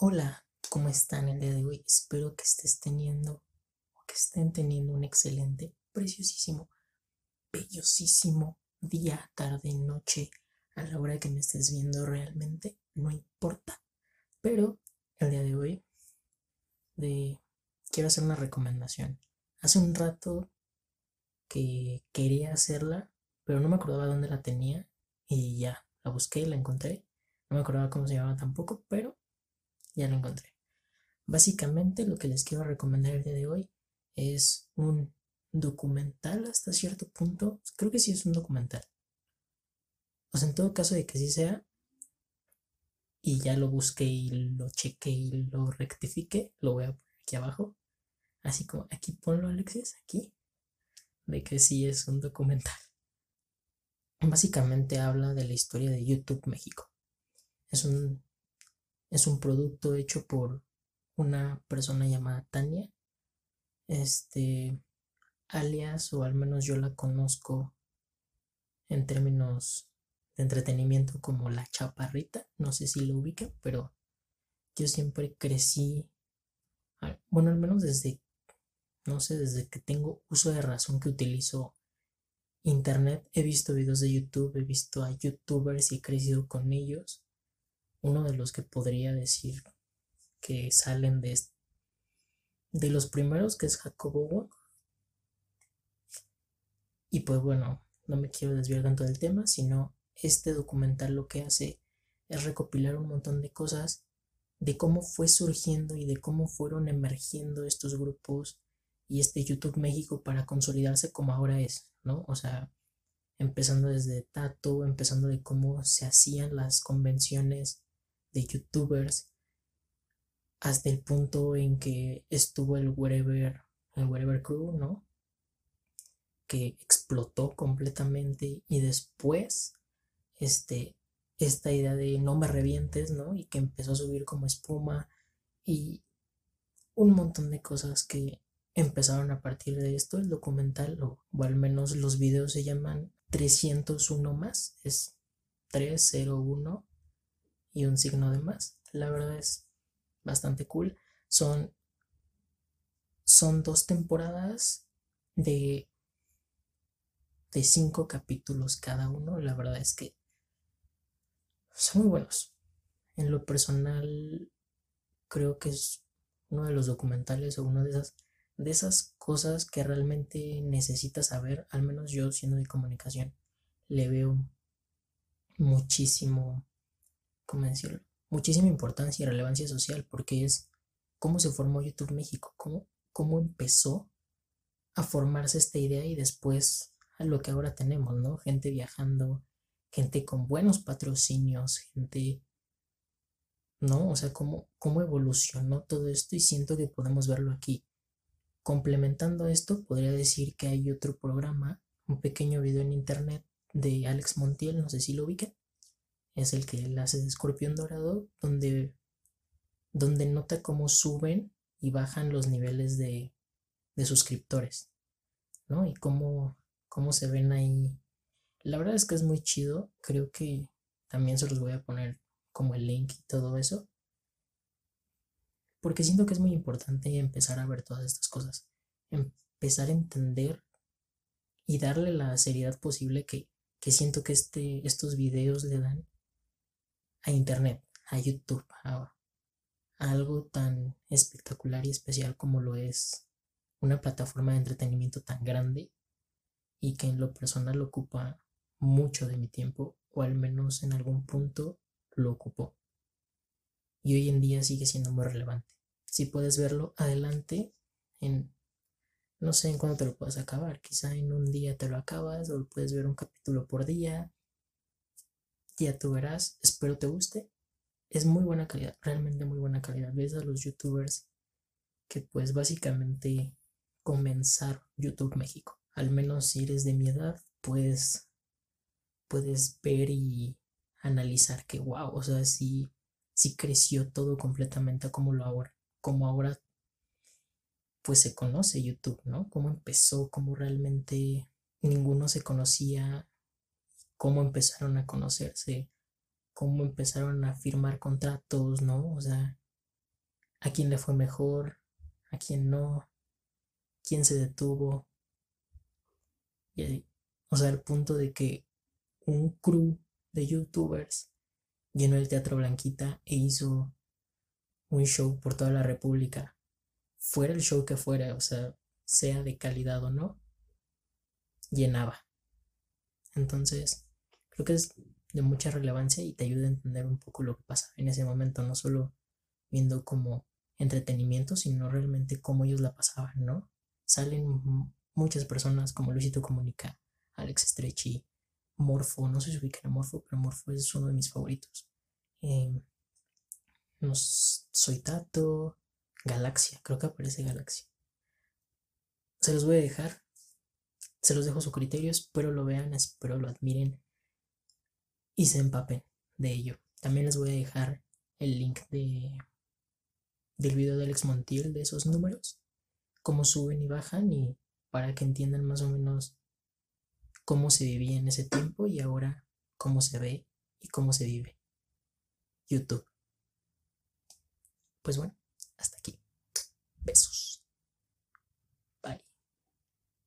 Hola, ¿cómo están el día de hoy? Espero que estés teniendo que estén teniendo un excelente, preciosísimo, bellosísimo día, tarde, noche, a la hora que me estés viendo realmente, no importa. Pero el día de hoy de, quiero hacer una recomendación. Hace un rato que quería hacerla, pero no me acordaba dónde la tenía y ya, la busqué y la encontré. No me acordaba cómo se llamaba tampoco, pero ya lo encontré. Básicamente lo que les quiero recomendar el día de hoy es un documental hasta cierto punto. Creo que sí es un documental. O sea, en todo caso de que sí sea, y ya lo busqué y lo chequé y lo rectifique, lo voy a poner aquí abajo. Así como aquí ponlo Alexis, aquí, de que sí es un documental. Básicamente habla de la historia de YouTube México. Es un es un producto hecho por una persona llamada Tania. Este, alias, o al menos yo la conozco en términos de entretenimiento como la chaparrita. No sé si lo ubica, pero yo siempre crecí, bueno, al menos desde, no sé, desde que tengo uso de razón que utilizo internet, he visto videos de YouTube, he visto a youtubers y he crecido con ellos uno de los que podría decir que salen de, de los primeros, que es Jacobo Y pues bueno, no me quiero desviar tanto del tema, sino este documental lo que hace es recopilar un montón de cosas de cómo fue surgiendo y de cómo fueron emergiendo estos grupos y este YouTube México para consolidarse como ahora es, ¿no? O sea, empezando desde Tato, empezando de cómo se hacían las convenciones de youtubers hasta el punto en que estuvo el Wherever, el Crew, ¿no? Que explotó completamente y después, este, esta idea de no me revientes, ¿no? Y que empezó a subir como espuma y un montón de cosas que empezaron a partir de esto. El documental, o, o al menos los videos se llaman 301 más, es 301 y un signo de más. La verdad es bastante cool. Son, son dos temporadas de, de cinco capítulos cada uno. La verdad es que son muy buenos. En lo personal, creo que es uno de los documentales o una de esas, de esas cosas que realmente necesitas saber, al menos yo siendo de comunicación, le veo muchísimo ¿cómo decirlo? Muchísima importancia y relevancia social porque es cómo se formó YouTube México, cómo, cómo empezó a formarse esta idea y después a lo que ahora tenemos, ¿no? Gente viajando, gente con buenos patrocinios, gente, ¿no? O sea, cómo, cómo evolucionó todo esto y siento que podemos verlo aquí. Complementando esto, podría decir que hay otro programa, un pequeño video en internet de Alex Montiel, no sé si lo ubica, es el que él hace de escorpión dorado, donde, donde nota cómo suben y bajan los niveles de, de suscriptores, ¿no? Y cómo, cómo se ven ahí. La verdad es que es muy chido, creo que también se los voy a poner como el link y todo eso, porque siento que es muy importante empezar a ver todas estas cosas, empezar a entender y darle la seriedad posible que, que siento que este, estos videos le dan a Internet, a YouTube, a, algo tan espectacular y especial como lo es una plataforma de entretenimiento tan grande y que en lo personal ocupa mucho de mi tiempo o al menos en algún punto lo ocupó. Y hoy en día sigue siendo muy relevante. Si puedes verlo adelante en no sé en cuándo te lo puedas acabar, quizá en un día te lo acabas o puedes ver un capítulo por día ya tú verás, espero te guste. Es muy buena calidad, realmente muy buena calidad. Ves a los youtubers que pues básicamente comenzar YouTube México. Al menos si eres de mi edad, pues puedes ver y analizar que wow, o sea, sí, sí creció todo completamente como lo ahora, como ahora pues se conoce YouTube, ¿no? Cómo empezó, cómo realmente ninguno se conocía cómo empezaron a conocerse, cómo empezaron a firmar contratos, ¿no? O sea, a quién le fue mejor, a quién no, quién se detuvo. Y, o sea, al punto de que un crew de youtubers llenó el Teatro Blanquita e hizo un show por toda la República. Fuera el show que fuera, o sea, sea de calidad o no, llenaba. Entonces, creo que es de mucha relevancia y te ayuda a entender un poco lo que pasa en ese momento, no solo viendo como entretenimiento, sino realmente cómo ellos la pasaban, ¿no? Salen muchas personas como Luisito Comunica, Alex Stretchy, Morfo, no sé si ubican Morfo, pero Morfo es uno de mis favoritos. Eh, no, soy Tato, Galaxia, creo que aparece Galaxia. Se los voy a dejar, se los dejo a su criterio, espero lo vean, espero lo admiren y se empapen de ello. También les voy a dejar el link de, del video de Alex Montiel de esos números, cómo suben y bajan y para que entiendan más o menos cómo se vivía en ese tiempo y ahora cómo se ve y cómo se vive. YouTube. Pues bueno, hasta aquí. Besos.